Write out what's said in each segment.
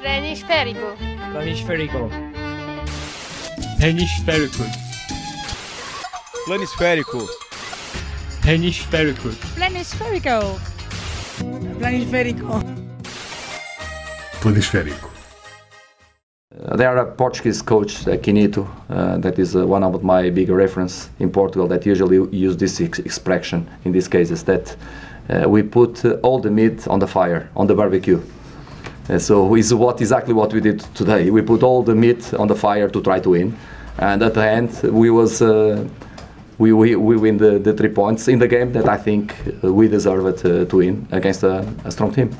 Planisférico. Planisférico. Planisférico. Planisférico. Planisférico. Planisférico. Planisférico. Planisférico. Uh, there are a Portuguese coach, uh, Quinito, uh, that is uh, one of my big reference in Portugal that usually use this ex- expression in these cases that uh, we put uh, all the meat on the fire, on the barbecue. Uh, so is what exactly what we did today. We put all the meat on the fire to try to win, and at the end we was uh, we, we, we win the, the three points in the game that I think uh, we deserved uh, to win against a, a strong team.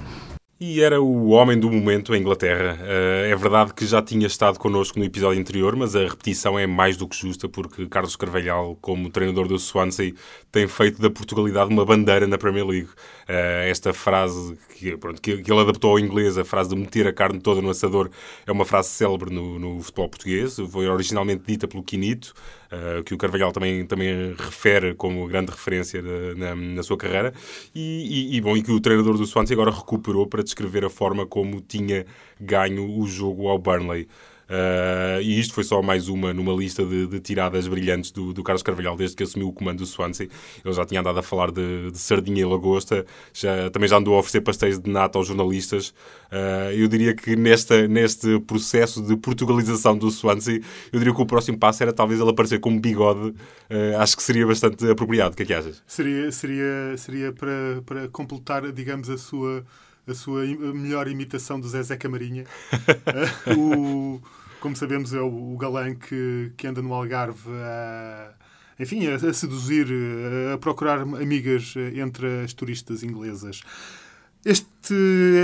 E era o homem do momento em Inglaterra. Uh, é verdade que já tinha estado connosco no episódio anterior, mas a repetição é mais do que justa, porque Carlos Carvalhal, como treinador do Swansea, tem feito da Portugalidade uma bandeira na Premier League. Uh, esta frase que, pronto, que, ele adaptou ao inglês, a frase de meter a carne toda no assador, é uma frase célebre no, no futebol português. Foi originalmente dita pelo Quinito, uh, que o Carvalhal também, também refere como grande referência na, na sua carreira. E, e, e, bom, e que o treinador do Swansea agora recuperou para descrever a forma como tinha ganho o jogo ao Burnley. Uh, e isto foi só mais uma numa lista de, de tiradas brilhantes do, do, Carlos Carvalhal desde que assumiu o comando do Swansea. Ele já tinha andado a falar de, de sardinha e lagosta, já, também já andou a oferecer pastéis de nata aos jornalistas. Uh, eu diria que nesta, neste processo de portugalização do Swansea, eu diria que o próximo passo era talvez ele aparecer com um bigode. Uh, acho que seria bastante apropriado. O que é que achas? Seria, seria, seria para, para completar, digamos, a sua a sua melhor imitação do Zezé Camarinha. o, como sabemos, é o, o galã que, que anda no Algarve a, enfim, a, a seduzir, a procurar amigas entre as turistas inglesas. Este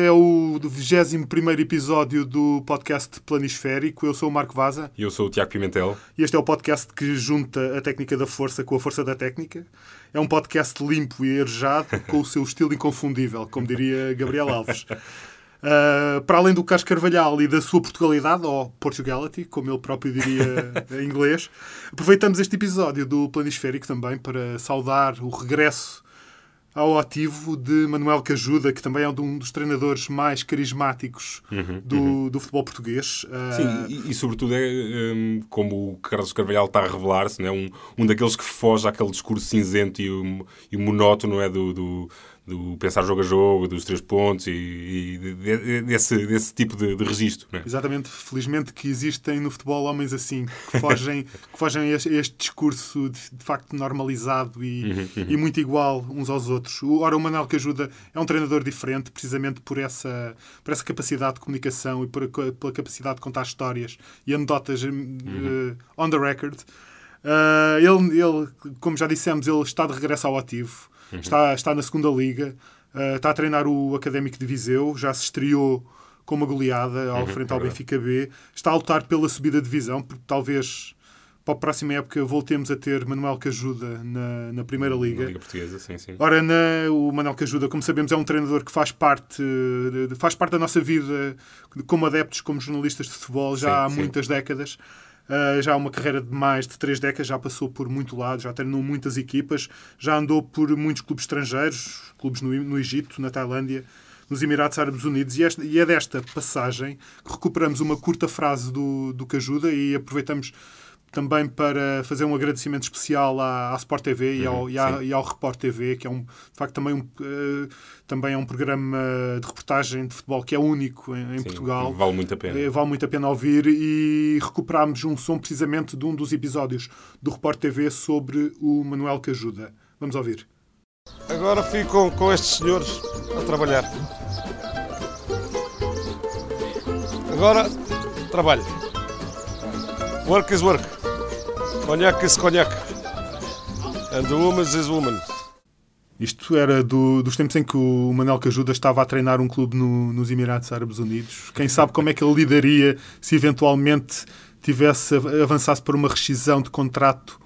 é o 21 episódio do podcast Planisférico. Eu sou o Marco Vaza. E eu sou o Tiago Pimentel. E este é o podcast que junta a técnica da força com a força da técnica. É um podcast limpo e arejado, com o seu estilo inconfundível, como diria Gabriel Alves. Uh, para além do Carlos Carvalhal e da sua Portugalidade, ou Portugality, como ele próprio diria em inglês, aproveitamos este episódio do Planisférico também para saudar o regresso ao ativo de Manuel Cajuda, que também é um dos treinadores mais carismáticos uhum, do, uhum. do futebol português. Sim, e, e sobretudo é um, como o Carlos Carvalhal está a revelar-se, é? um, um daqueles que foge àquele discurso cinzento e, e monótono é? do, do do pensar jogo a jogo, dos três pontos e, e desse, desse tipo de, de registro. É? Exatamente. Felizmente que existem no futebol homens assim, que fogem, que fogem a este, este discurso de, de, facto normalizado e, uhum, uhum. e, muito igual uns aos outros. Ora, o Manuel que ajuda é um treinador diferente, precisamente por essa, por essa capacidade de comunicação e por, pela capacidade de contar histórias e anedotas uhum. uh, on the record. Uh, ele, ele, como já dissemos, ele está de regresso ao ativo. Uhum. Está, está na segunda liga, uh, está a treinar o Académico de Viseu, já se estreou com uma goleada ao uhum, frente ao é Benfica B, está a lutar pela subida de divisão, porque talvez para a próxima época voltemos a ter Manuel Cajuda na, na Primeira Liga. Na Liga Portuguesa, sim, sim. Ora, na, o Manuel Cajuda, como sabemos, é um treinador que faz parte, faz parte da nossa vida como adeptos, como jornalistas de futebol, já sim, há sim. muitas décadas. Uh, já uma carreira de mais de três décadas, já passou por muito lado, já treinou muitas equipas, já andou por muitos clubes estrangeiros, clubes no, no Egito, na Tailândia, nos Emirados Árabes Unidos, e, esta, e, é desta passagem que recuperamos uma curta frase do, do Cajuda e aproveitamos também para fazer um agradecimento especial à, à Sport TV e, ao, Uhum, e, à, e ao Report TV, que é um, de facto também, um, uh, também é um programa de reportagem de futebol que é único em, em Sim, Portugal. Vale muito a pena. Uh, vale muito a pena ouvir e recuperámos um som precisamente de um dos episódios do Report TV sobre o Manuel Cajuda. Vamos ouvir. Agora fico com estes senhores a trabalhar. Agora trabalho. Work is work. Conhaque is conhaque. And the woman is woman. Isto era do, dos tempos em que o Manuel Cajuda estava a treinar um clube no, nos Emirados Árabes Unidos. Quem sabe como é que ele lidaria se eventualmente tivesse avançasse para uma rescisão de contrato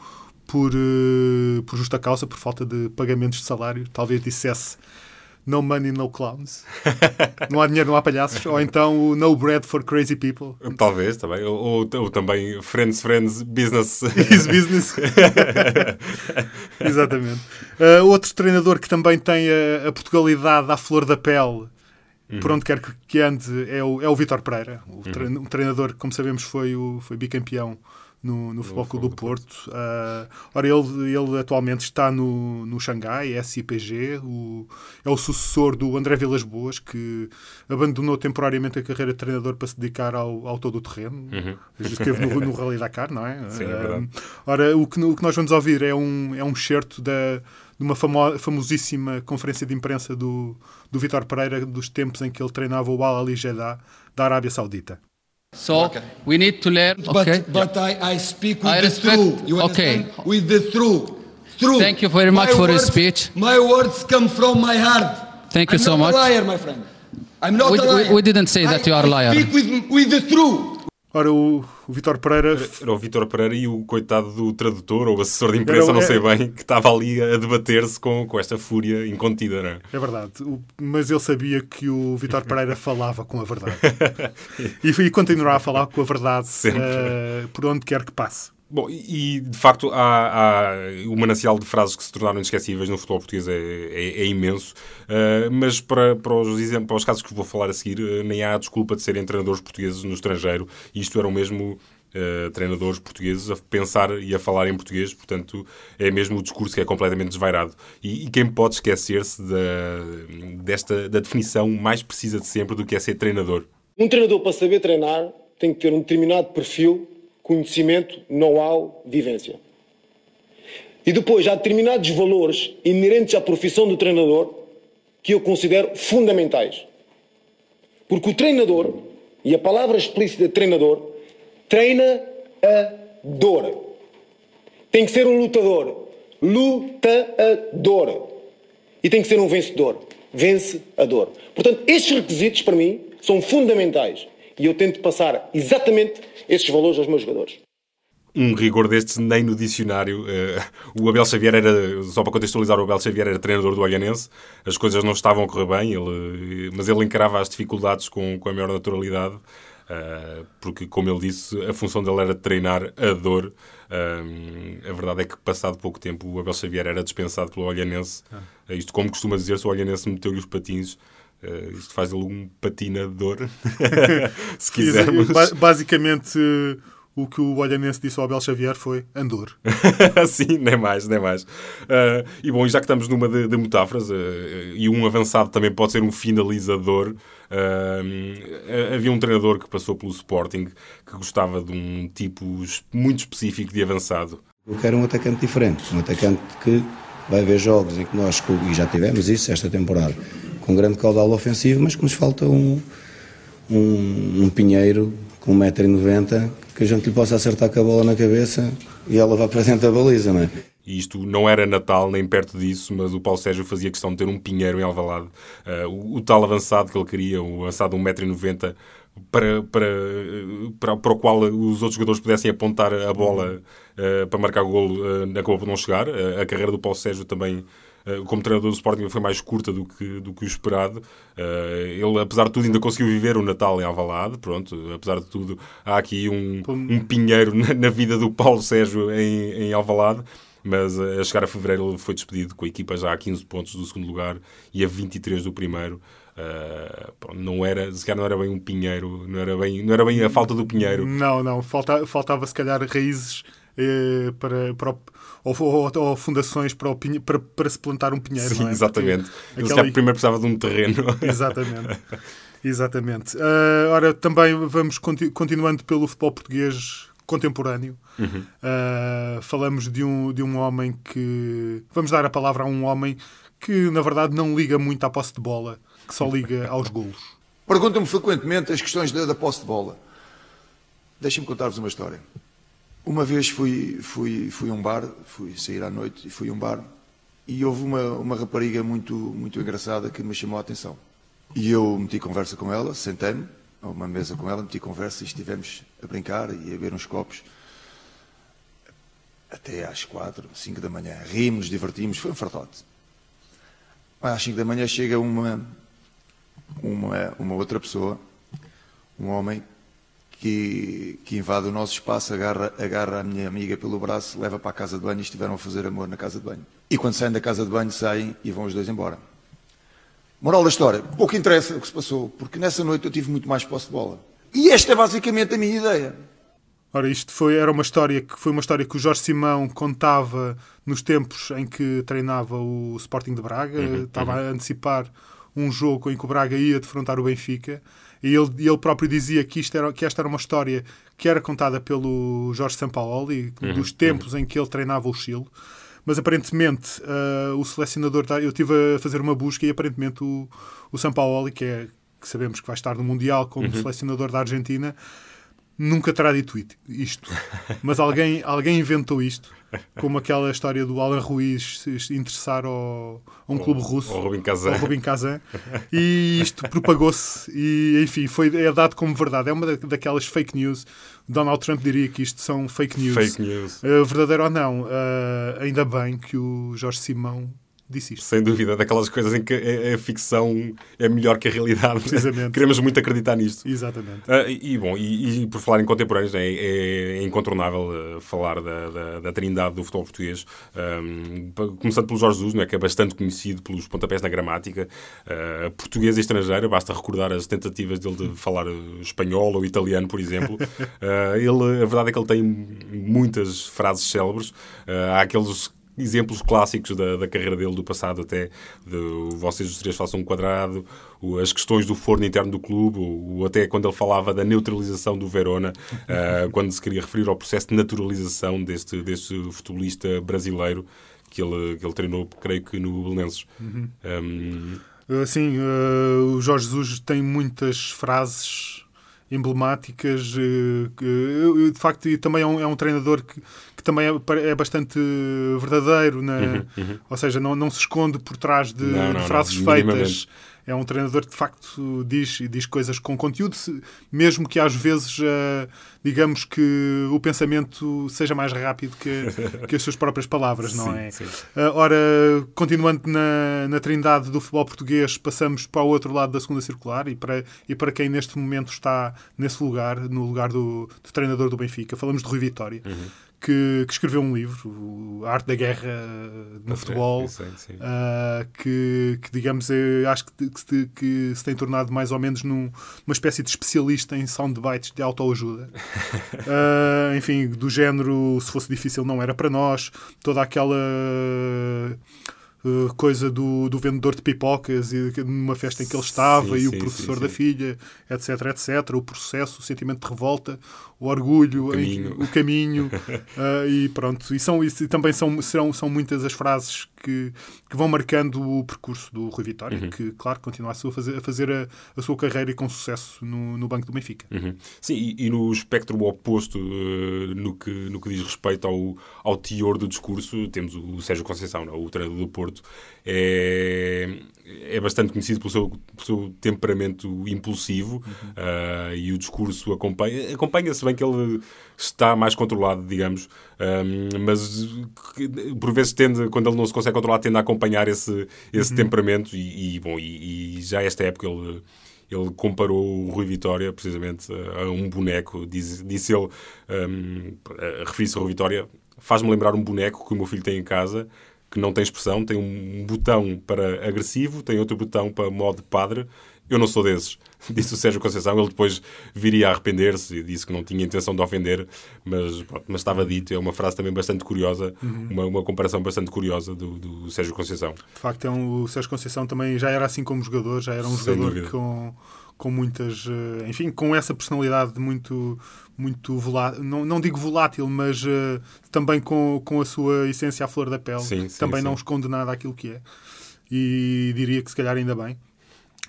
por, uh, por justa causa, por falta de pagamentos de salário. Talvez dissesse no money, no clowns. não há dinheiro, não há palhaços. Ou então o no bread for crazy people. Talvez, também. Ou, ou, ou também friends, friends, business. Is business. Exatamente. Uh, outro treinador que também tem a, a Portugalidade à flor da pele uhum. por onde quer que ande, é o, é o Vitor Pereira, o uhum. treinador que, como sabemos, foi, o, foi bicampeão no, no Futebol Clube do Porto. Uh, ora, ele, ele atualmente está no, no Xangai, SIPG, o, é o sucessor do André Vilas Boas, que abandonou temporariamente a carreira de treinador para se dedicar ao, ao todo o terreno. Uhum. Esteve no, no Rally Dakar, não é? Sim, é uh, ora, o que, o que nós vamos ouvir é um, é um certo da de uma famo famosíssima conferência de imprensa do, do Vitor Pereira dos tempos em que ele treinava o Al Ali Jeddah da Arábia Saudita. So okay. we need to learn. Okay. But, but I, I speak with I the truth. You okay. With the truth. Truth. Thank you very much my for words, your speech. My words come from my heart. Thank you I'm so much. I'm not a liar, my friend. I'm not we, a liar. We, we didn't say that you are a liar. I speak with, with the truth. Ora, o, o Vitor Pereira. Era o Vitor Pereira e o coitado do tradutor ou assessor de imprensa, não sei bem, que estava ali a debater-se com, com esta fúria incontida, não é? É verdade, o, mas ele sabia que o Vitor Pereira falava com a verdade. e, e continuará a falar com a verdade uh, por onde quer que passe. Bom, e de facto há, há o manancial de frases que se tornaram inesquecíveis no futebol português é, é, é imenso, uh, mas para, para, os exemplos, para os casos que vou falar a seguir, uh, nem há desculpa de serem treinadores portugueses no estrangeiro. Isto eram mesmo uh, treinadores portugueses a pensar e a falar em português, portanto é mesmo o discurso que é completamente desvairado. E, e quem pode esquecer-se da, desta, da definição mais precisa de sempre do que é ser treinador? Um treinador, para saber treinar, tem que ter um determinado perfil conhecimento, know-how, vivência. E depois há determinados valores inerentes à profissão do treinador que eu considero fundamentais. Porque o treinador, e a palavra explícita treinador, treina a dor. Tem que ser um lutador. Lutador. E tem que ser um vencedor. Vence a dor. Portanto, estes requisitos, para mim, são fundamentais. E eu tento passar exatamente esses valores aos meus jogadores. Um rigor destes nem no dicionário. Uh, o Abel Xavier era, só para contextualizar, o Abel Xavier era treinador do Olhanense. As coisas não estavam a correr bem, ele, mas ele encarava as dificuldades com, com a maior naturalidade. Uh, porque, como ele disse, a função dele era treinar a dor. Uh, a verdade é que, passado pouco tempo, o Abel Xavier era dispensado pelo Olhanense. Ah. Isto, como costuma dizer, se o Olhanense meteu-lhe os patins, Uh, isto faz ele um patinador, se quisermos. basicamente, o que o Olhanense disse ao Abel Xavier foi Andor. Sim, nem mais, nem mais. Uh, e bom, já que estamos numa de, de metáforas, uh, e um avançado também pode ser um finalizador, havia um treinador que passou pelo Sporting que gostava de um tipo muito específico de avançado. Eu quero um atacante diferente, um atacante que vai ver jogos em que nós, e já tivemos isso esta temporada, com grande caudal ofensivo, mas que nos falta um, um, um pinheiro com 1,90m que a gente lhe possa acertar com a bola na cabeça e ela vá para dentro da baliza, não é? Isto não era Natal nem perto disso, mas o Paulo Sérgio fazia questão de ter um pinheiro em Alvalade. Uh, o, o, tal avançado que ele queria, o avançado de 1,90m, para, para, para, para, o qual os outros jogadores pudessem apontar a bola uh, para marcar o golo, uh, acabou por não chegar. Uh, a carreira do Paulo Sérgio também como treinador do Sporting foi mais curta do que, do que o esperado. Eh, ele, apesar de tudo, ainda conseguiu viver o Natal em Alvalade. Pronto, apesar de tudo, há aqui um, um pinheiro na, na vida do Paulo Sérgio em, em Alvalade mas eh, a chegar a fevereiro ele foi despedido com a equipa já a 15 pontos do segundo lugar e a 23 do primeiro. Uh, não era, se calhar não era bem um pinheiro, não era bem, não era bem a falta do pinheiro. Não, não, falta, faltava se calhar raízes eh, para, para ou, ou, ou, fundações para, para, para se plantar um pinheiro. Sim, é? exatamente. Porque aquela... primeiro precisava de um terreno. Exatamente. Exatamente. Uh, ora, também vamos continu continuando pelo futebol português contemporâneo. Uhum. Uh, falamos de um, de um homem que. Vamos dar a palavra a um homem que, na verdade, não liga muito à posse de bola, que só liga aos golos. Perguntam-me frequentemente as questões da, da posse de bola. Deixem-me contar-vos uma história. Uma vez fui, fui, fui a um bar, fui sair à noite e fui a um bar e houve uma, uma rapariga muito, muito engraçada que me chamou a atenção. E eu meti conversa com ela, sentei-me a uma mesa com ela, meti conversa e estivemos a brincar e a beber uns copos até às quatro, cinco da manhã. Rimos, divertimos, foi um fartote. Às cinco da manhã chega uma, uma, uma outra pessoa, um homem, que, que invade o nosso espaço, agarra, agarra a minha amiga pelo braço, leva para a casa de banho e estiveram a fazer amor na casa de banho. E quando saem da casa de banho, saem e vão os dois embora. Moral da história, pouco interessa o que se passou, porque nessa noite eu tive muito mais posse de bola. E esta é basicamente a minha ideia. Ora, isto foi, era uma história que foi uma história que o Jorge Simão contava nos tempos em que treinava o Sporting de Braga, uhum, estava uhum. a antecipar um jogo em que o Braga ia defrontar o Benfica, e ele, ele próprio dizia que, isto era, que esta era uma história que era contada pelo Jorge Sampaoli, uhum, dos tempos uhum. em que ele treinava o Chile, mas aparentemente uh, o selecionador, eu estive a fazer uma busca e aparentemente o, o Sampaoli, que é que sabemos que vai estar no Mundial como uhum. selecionador da Argentina, nunca terá dito isto. Mas alguém, alguém inventou isto, como aquela história do Alan Ruiz se interessar ao, a um o, clube russo. Ao Rubin Kazan. Ao Rubin Kazan. E isto propagou-se e, enfim, foi, é dado como verdade. É uma daquelas fake news. Donald Trump diria que isto são fake news. Fake news. Uh, verdadeiro ou não, uh, ainda bem que o Jorge Simão disse isto. Sem dúvida, daquelas coisas em que a, a ficção é melhor que a realidade. Precisamente. Queremos muito acreditar nisto. Exatamente. Uh, e, bom, e, e, por falar em contemporâneos, é, é incontornável uh, falar da, da, da, trindade do futebol português, um, começando pelo Jorge Jesus, não é, que é bastante conhecido pelos pontapés na gramática, uh, português e estrangeiro, basta recordar as tentativas dele de falar espanhol ou italiano, por exemplo. ele, a verdade é que ele tem muitas frases célebres. há aqueles exemplos clássicos da, da, carreira dele, do passado até, de vocês os três façam um quadrado, o, as questões do forno interno do clube, o, até quando ele falava da neutralização do Verona, uh, quando se queria referir ao processo de naturalização deste, deste futebolista brasileiro que ele, que ele treinou, creio que no Belenenses. Uhum. Um... Sim, uh, o Jorge Jesus tem muitas frases emblemáticas. Uh, de facto, e também é um, é um treinador que também é, é bastante verdadeiro, né? Uhum, uhum. ou seja, não, não se esconde por trás de, não, não, de frases não, feitas. É um treinador que de facto diz, diz coisas com conteúdo, mesmo que às vezes, uh, digamos que o pensamento seja mais rápido que, que as suas próprias palavras, não sim, é? Sim. Uh, ora, continuando na, na trindade do futebol português, passamos para o outro lado da segunda circular e para, e para quem neste momento está nesse lugar, no lugar do, do treinador do Benfica, falamos de Rui Vitória. Uhum que, que, escreveu um livro, A Arte da Guerra no Futebol, uh, que, que, digamos, é, acho que, que, se, que, se tem tornado mais ou menos num, numa espécie de especialista em soundbites de autoajuda. uh, enfim, do género, se fosse difícil não era para nós, toda aquela uh, coisa do, do vendedor de pipocas e numa festa em que ele estava sim, e sim, o professor sim, da filha, etc, etc, o processo, o sentimento de revolta, o orgulho, o caminho, em, o caminho uh, e pronto. E, são, e também são, serão, são muitas as frases que, que vão marcando o percurso do Rui Vitória, uhum. que, claro, continua a fazer, a, fazer a, a, sua carreira e com sucesso no, no Banco do Benfica. Uhum. Sim, e, e, no espectro oposto, uh, no, que, no que diz respeito ao, ao teor do discurso, temos o Sérgio Conceição, não? É? o treinador do Porto, é, é bastante conhecido pelo seu, pelo seu temperamento impulsivo uhum. uh, e o discurso acompanha, acompanha-se bem que ele está mais controlado, digamos, um, mas por vezes tende, quando ele não se consegue controlar, tende a acompanhar esse, esse uhum. temperamento e, e bom, e, e, já esta época ele ele comparou o Rui Vitória precisamente a um boneco, disse, ele, um, referiu-se ao Rui Vitória, faz-me lembrar um boneco que o meu filho tem em casa que não tem expressão, tem um botão para agressivo, tem outro botão para modo padre. Eu não sou desses, disse o Sérgio Conceição. Ele depois viria a arrepender-se e disse que não tinha intenção de ofender, mas, pronto, mas estava dito. É uma frase também bastante curiosa, uhum. uma, uma comparação bastante curiosa do, do Sérgio Conceição. De facto, é um, o Sérgio Conceição também já era assim como jogador, já era um Sem jogador dúvida. com com muitas, eh, enfim, com essa personalidade muito, muito volátil, não, não digo volátil, mas uh, também com, com a sua essência à flor da pele, sim, sim, também sim. não esconde nada aquilo que é. E diria que se calhar ainda bem.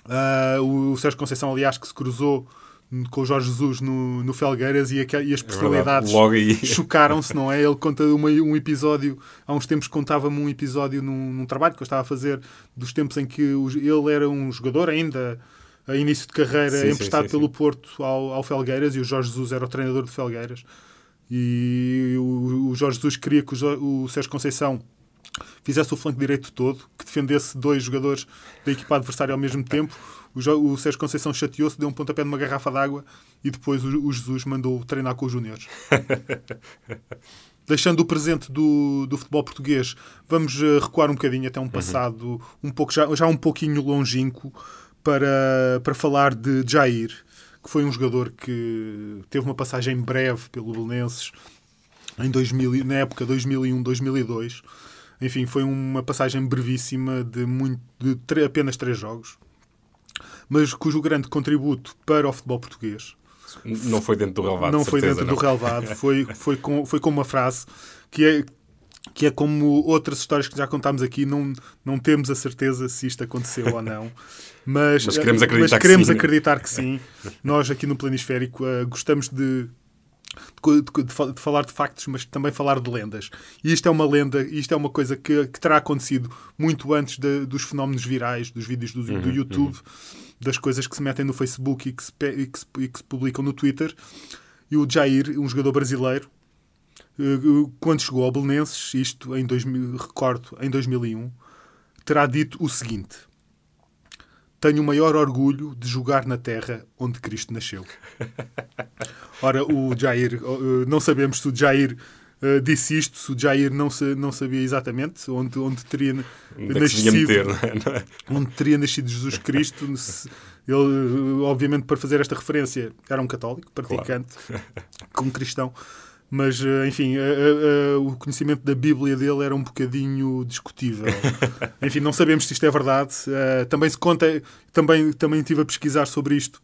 Uh, o, o Sérgio Conceição, aliás, que se cruzou com o Jorge Jesus no, no Felgueiras e, a, e as é personalidades é chocaram-se, não é? Ele conta uma, um episódio, há uns tempos contava-me um episódio num, num, trabalho que eu estava a fazer dos tempos em que ele era um jogador ainda a início de carreira sim, emprestado sim, sim, pelo Porto ao, ao Felgueiras e o Jorge Jesus era o treinador de Felgueiras. E o, o Jorge Jesus queria que o, o Sérgio Conceição fizesse o flanco direito todo, que defendesse dois jogadores da equipa adversária ao mesmo tempo. O, o Sérgio Conceição chateou-se, deu um pontapé numa garrafa d'água e depois o, o Jesus mandou treinar com os juniores. deixando o presente do, do futebol português, vamos uh, recuar um bocadinho até um uhum. passado uhum. um pouco, já, já um pouquinho longínquo para, para falar de Jair, que foi um jogador que teve uma passagem breve pelo Belenenses em 2000, na época 2001-2002. Enfim, foi uma passagem brevíssima de, muito, de apenas três jogos, mas cujo grande contributo para o futebol português não foi dentro do relevado. Não foi dentro não. do relevado. Foi, foi, com, foi com uma frase que é, que é como outras histórias que já contámos aqui, não, não temos a certeza se isto aconteceu ou não. Mas, mas queremos acreditar, mas queremos que, sim. acreditar que sim. Nós aqui no Planisférico uh, gostamos de, de, de, de, falar de factos, mas também falar de lendas. E isto é uma lenda, isto é uma coisa que, que terá acontecido muito antes de, dos fenómenos virais, dos vídeos do, uhum, do YouTube. Uhum das coisas que se metem no Facebook e que se, e que se, e que se publicam no Twitter. E o Jair, um jogador brasileiro, eh, quando chegou ao Belenenses, isto em 2000, recordo, em 2001, terá dito o seguinte: Tenho o maior orgulho de jogar na terra onde Cristo nasceu. Ora, o Jair, eh, não sabemos se o Jair Uh, disse isto, se o Jair não, se, não sabia exatamente onde, onde teria onde é nascido, meter, é? Não é? onde teria nascido Jesus Cristo. ele, obviamente, para fazer esta referência, era um católico, praticante, claro. como cristão. Mas, eh, enfim, a, a, o conhecimento da Bíblia dele era um bocadinho discutível. enfim, não sabemos se isto é verdade. Uh, também se conta, também, também estive a pesquisar sobre isto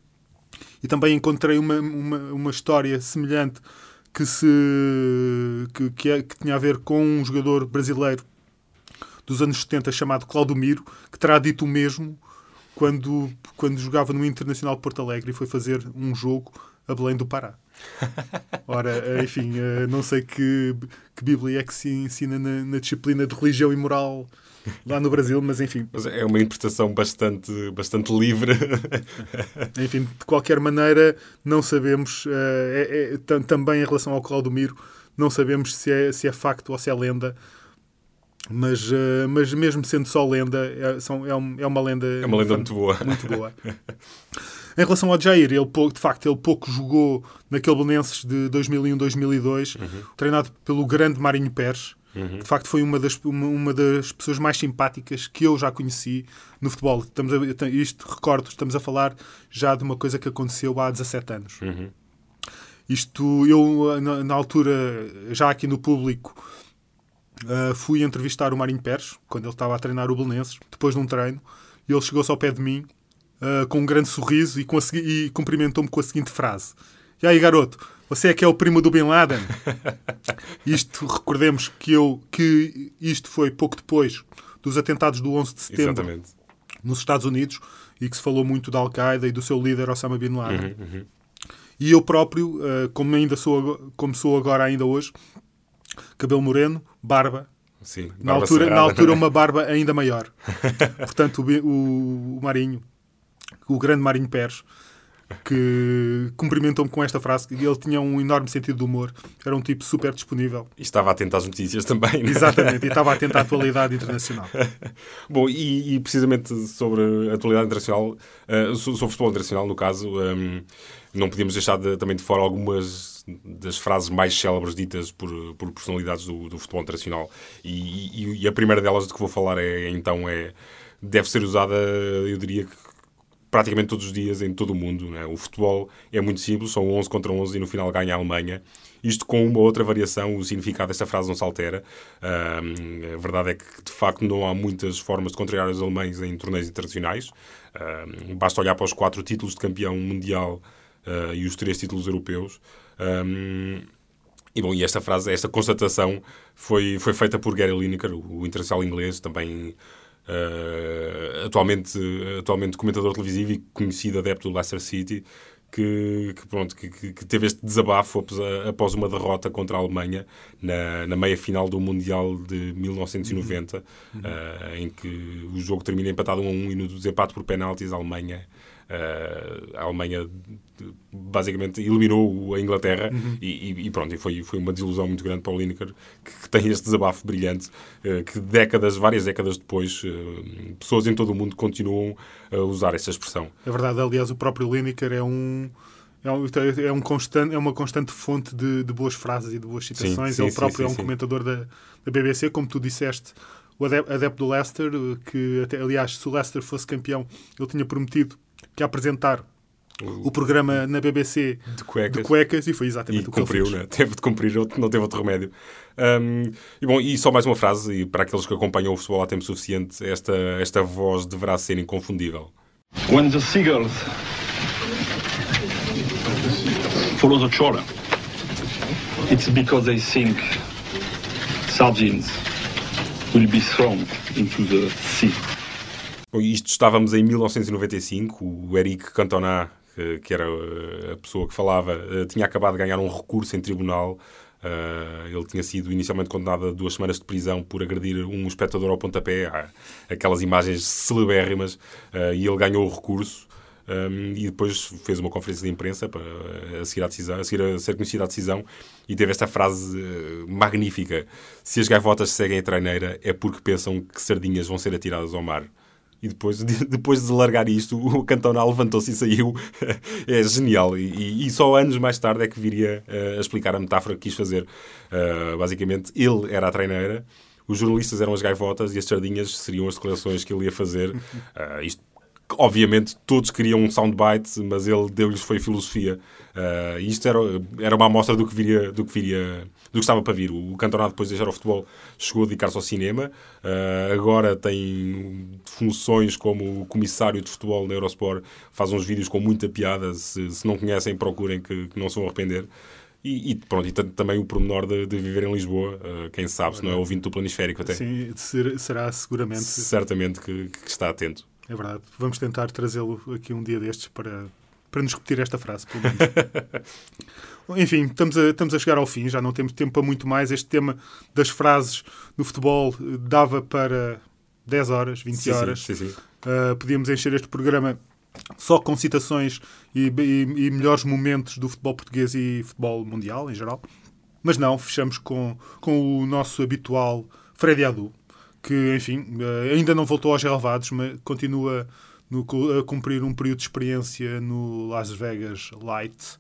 e também encontrei uma, uma, uma história semelhante que, se, que, que, é, que tinha a ver com um jogador brasileiro dos anos 70 chamado Claudomiro, que terá dito o mesmo quando, quando jogava no Internacional de Porto Alegre e foi fazer um jogo a Belém do Pará. Ora, enfim, eh, não sei que, que Bíblia é que se ensina na, na disciplina de religião e moral lá no Brasil, mas enfim. Mas é uma interpretação bastante, bastante livre. enfim, de qualquer maneira, não sabemos, uh, é, é, também em relação ao Claudomiro, não sabemos se é, se é facto ou se é lenda. Mas, mas mesmo sendo só lenda, é, são, é, um, é uma lenda. É uma lenda muito boa. Muito boa. Em relação ao Jair, ele, de facto, ele pouco jogou naquele Belenenses de 2001-2002, uhum. treinado pelo grande Marinho Pérez. Uhum. De facto, foi uma das, uma, uma, das pessoas mais simpáticas que eu já conheci no futebol. Estamos a, isto, recordo, estamos a falar já de uma coisa que aconteceu há 17 anos. Uhum. Isto, eu, na, na, altura, já aqui no público, uh, fui entrevistar o Marinho Pérez, quando ele estava a treinar o Belenenses, depois de um treino, e ele chegou-se ao pé de mim, uh, com um grande sorriso, e, e cumprimentou-me com a seguinte frase. E aí, garoto, você é que é o primo do Bin Laden? isto, recordemos que, eu, que isto foi pouco depois dos atentados do 11 de setembro Exatamente. nos Estados Unidos e que se falou muito da Al-Qaeda e do seu líder Osama Bin Laden. Uhum, uhum. E eu próprio, uh, como ainda sou, como sou agora ainda hoje, cabelo moreno, barba, Sim, na, altura, na altura uma barba ainda maior. Portanto, o, o Marinho, o grande Marinho Pérez, que cumprimentou-me com esta frase. Ele tinha um enorme sentido de humor, era um tipo super disponível. E estava atento às notícias também. Né? Exatamente, e estava atento à atualidade internacional. Bom, e, e, precisamente sobre a atualidade internacional, uh, sobre o futebol internacional, no caso, um, ehm, não podíamos deixar de, também de fora algumas das frases mais célebres ditas por, por personalidades do, do futebol internacional. E, e, e, a primeira delas de que vou falar é, então, é deve ser usada, eu diria que praticamente todos os dias em todo o mundo. É? O futebol é muito simples, são 11 contra 11 e no final ganha a Alemanha. Isto com uma outra variação, o significado desta frase não se altera. A verdade é que, de facto, não há muitas formas de contrariar os alemães em torneios internacionais. Basta olhar para os quatro títulos de campeão mundial uh, e os três títulos europeus. Um, e, bom, e esta frase, esta constatação foi, foi feita por Gary Lineker, o, o internacional inglês, também uh, atualmente, atualmente comentador televisivo e conhecido adepto do Leicester City, que, que, pronto, que, que, teve este desabafo após uma derrota contra a Alemanha na, na meia final do Mundial de 1990, uhum. uh, em que o jogo termina empatado 1 a 1 e no desempate por penaltis a Alemanha a Alemanha basicamente eliminou a Inglaterra uhum. e, e, pronto, e foi, foi uma desilusão muito grande para o Lineker que, que tem este desabafo brilhante uh, que décadas, várias décadas depois uh, pessoas em todo o mundo continuam a usar essa expressão. É verdade, aliás o próprio Lineker é um É, um, é, um constante, é uma constante fonte de, de boas frases e de boas citações. Sim, sim, Ele próprio sim, é um comentador da, da BBC, como tu disseste, o adep- adepto do Leicester, que até, aliás, se o Leicester fosse campeão, ele tinha prometido que apresentar o programa na BBC de cuecas, de cuecas e foi exatamente e o que ele cumpriu, fez. né? teve de cumprir, não teve outro remédio. Um, e bom, e só mais uma frase, e para aqueles que acompanham o futebol há tempo suficiente, esta, esta voz deverá ser inconfundível. When the seagulls follow the trawler, it's because they think sardines will be thrown into the sea. Isto estávamos em 1995, o Eric Cantona, que, era uh, a pessoa que falava, uh, tinha acabado de ganhar um recurso em tribunal. Uh, ele tinha sido inicialmente condenado a duas semanas de prisão por agredir um espectador ao pontapé, aquelas imagens celebérrimas, e ele ganhou o recurso. Um, e depois fez uma conferência de imprensa para a seguir, à decisão, a seguir a ser conhecida a decisão e teve esta frase uh, magnífica: Se as gaivotas seguem a treineira é porque pensam que sardinhas vão ser atiradas ao mar. E depois de, depois de largar isto, o Cantona levantou-se e saiu. é genial. E, e, só anos mais tarde é que viria uh, a explicar a metáfora que quis fazer. Uh, basicamente, ele era a treineira, os jornalistas eram as gaivotas e as sardinhas seriam as declarações que ele ia fazer. Uh, isto obviamente todos queriam um soundbite, mas ele deu-lhes foi filosofia. Uh, e isto era, era uma amostra do que viria, do que viria, do que estava para vir. O Cantona depois de deixar o futebol chegou a dedicar-se ao cinema. Uh, agora tem funções como comissário de futebol na Eurosport, faz uns vídeos com muita piada. Se, se não conhecem, procurem que, que não se vão arrepender. E, e, pronto, e também o pormenor de, de viver em Lisboa, uh, quem sabe, se não é ouvinte do planisférico até. Sim, será seguramente. Certamente que, que está atento. É verdade. Vamos tentar trazê-lo aqui um dia destes para, para nos repetir esta frase, pelo menos. Enfim, estamos a, estamos a chegar ao fim, já não temos tempo para muito mais. Este tema das frases no futebol dava para 10 horas, 20 sim, horas. Sim, sim. Uh, podíamos encher este programa só com citações e, e, e, melhores momentos do futebol português e futebol mundial em geral. Mas não, fechamos com, com o nosso habitual Freddy Adu, que, enfim, ainda não voltou aos relevados, mas continua no, a cumprir um período de experiência no Las Vegas Light.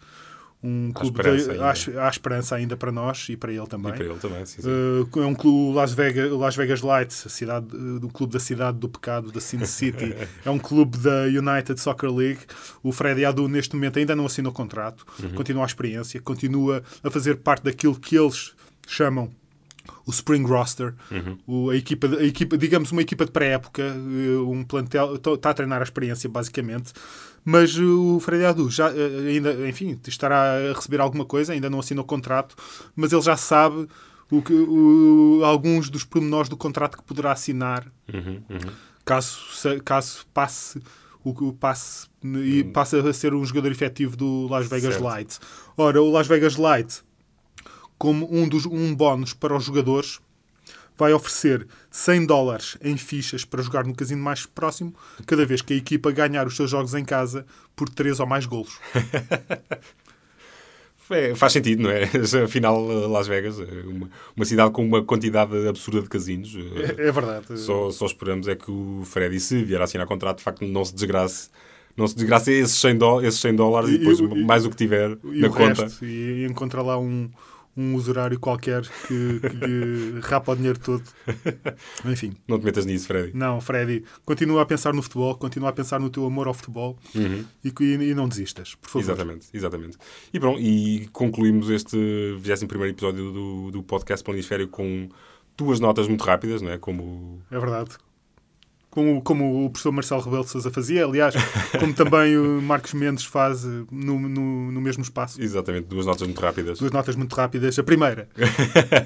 Um clube esperança, de, ainda. há, há esperança ainda para nós e para ele também. E para ele também, sim, sim. Uh, é um clube, Las Vegas, Las Vegas Light, a cidade, uh, do clube da cidade do pecado, da Sin City. é um clube da United Soccer League. O Freddy Adu, neste momento, ainda não assinou contrato, Uhum. continua a experiência, continua a fazer parte daquilo que eles chamam o Spring Roster, Uhum. o, a, equipa, a equipa, digamos, uma equipa de pré-época, uh, um plantel, está a treinar a experiência, basicamente. Mas o Freddy Adu já, uh, ainda, enfim, estará a receber alguma coisa, ainda não assinou contrato, mas ele já sabe o que, o, alguns dos pormenores do contrato que poderá assinar Uhum, uhum. caso, caso passe o passe e passe a ser um jogador efetivo do Las Vegas Certo. Light. Ora, o Las Vegas Light, como um, dos, um bónus para os jogadores, vai oferecer 100 dólares em fichas para jogar no casino mais próximo cada vez que a equipa ganhar os seus jogos em casa por 3 ou mais golos. É, faz sentido, não é? Afinal, Las Vegas, é uma, uma cidade com uma quantidade absurda de casinos. É, é verdade. Só, só esperamos é que o Freddy, se vier a assinar contrato, de facto não se desgrace. Não se desgrace esses 100, dó- esses 100 dólares e, E- depois e- mais o que tiver na conta. resto, e encontra lá um, um usurário qualquer que, que lhe rapa o dinheiro todo. Enfim. Não te metas nisso, Freddy. Não, Freddy, continua a pensar no futebol, continua a pensar no teu amor ao futebol Uhum. e, e- não desistas, por favor. Exatamente, exatamente. E pronto, e concluímos este 21 episódio do, do podcast Planisfério com duas notas muito rápidas, não é? Como É verdade. Como, como o professor Marcelo Rebelo Sousa fazia, aliás, como também o Marcos Mendes faz no, no, no mesmo espaço. Exatamente, duas notas muito rápidas. Duas notas muito rápidas. A primeira,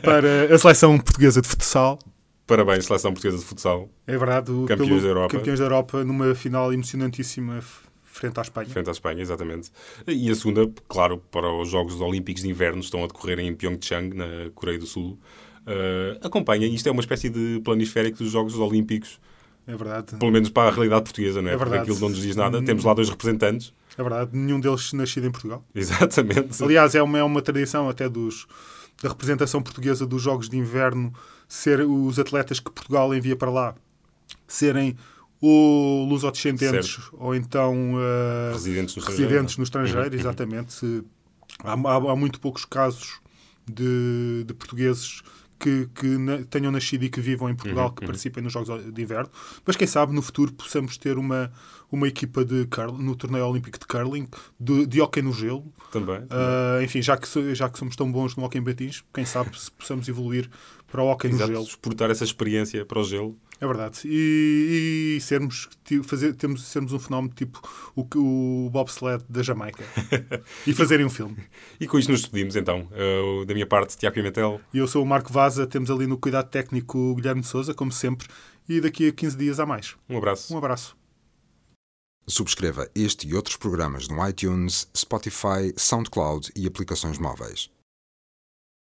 para a seleção portuguesa de futsal. Parabéns, Seleção Portuguesa de Futsal. É verdade, o- Campeões pelo- da Europa. campeões da Europa numa final emocionantíssima frente à Espanha. Frente à Espanha, exatamente. E a segunda, claro, para os Jogos Olímpicos de Inverno, estão a decorrer em Pyeongchang, na Coreia do Sul. Uh, acompanha, isto é uma espécie de planisférico dos Jogos Olímpicos, É verdade. pelo menos para a realidade portuguesa, não é? É Porque verdade. aquilo não nos diz nada. Hum. Temos lá dois representantes. É verdade, nenhum deles nascido em Portugal. Exatamente. Aliás, é uma, é uma tradição até dos, da representação portuguesa dos Jogos de Inverno ser os atletas que Portugal envia para lá serem ou lusodescendentes, ou então uh, residentes no residentes estrangeiro. no estrangeiro, Uhum. exatamente. Há, há, há muito poucos casos de, de portugueses que, que na, tenham nascido e que vivam em Portugal, Uhum, que uhum. participem nos Jogos de Inverno. Mas quem sabe no futuro possamos ter uma, uma equipa de curling, no torneio olímpico de curling, de, de hóquei no gelo. Também. Uh, enfim, já que, já que somos tão bons no hóquei em patins, quem sabe se possamos evoluir para o hóquei no gelo. exportar essa experiência para o gelo. É verdade. E, e sermos, fazer, temos, sermos um fenómeno tipo o, que- o bobsled da Jamaica. e fazerem um filme. E com isto nos despedimos então. Uh, da minha parte, Tiago Pimentel. E eu sou o Marco Vaza, temos ali no cuidado técnico o Guilherme de Souza, como sempre, e daqui a 15 dias há mais. Um abraço. Um abraço. Subscreva este e outros programas no iTunes, Spotify, SoundCloud e aplicações móveis.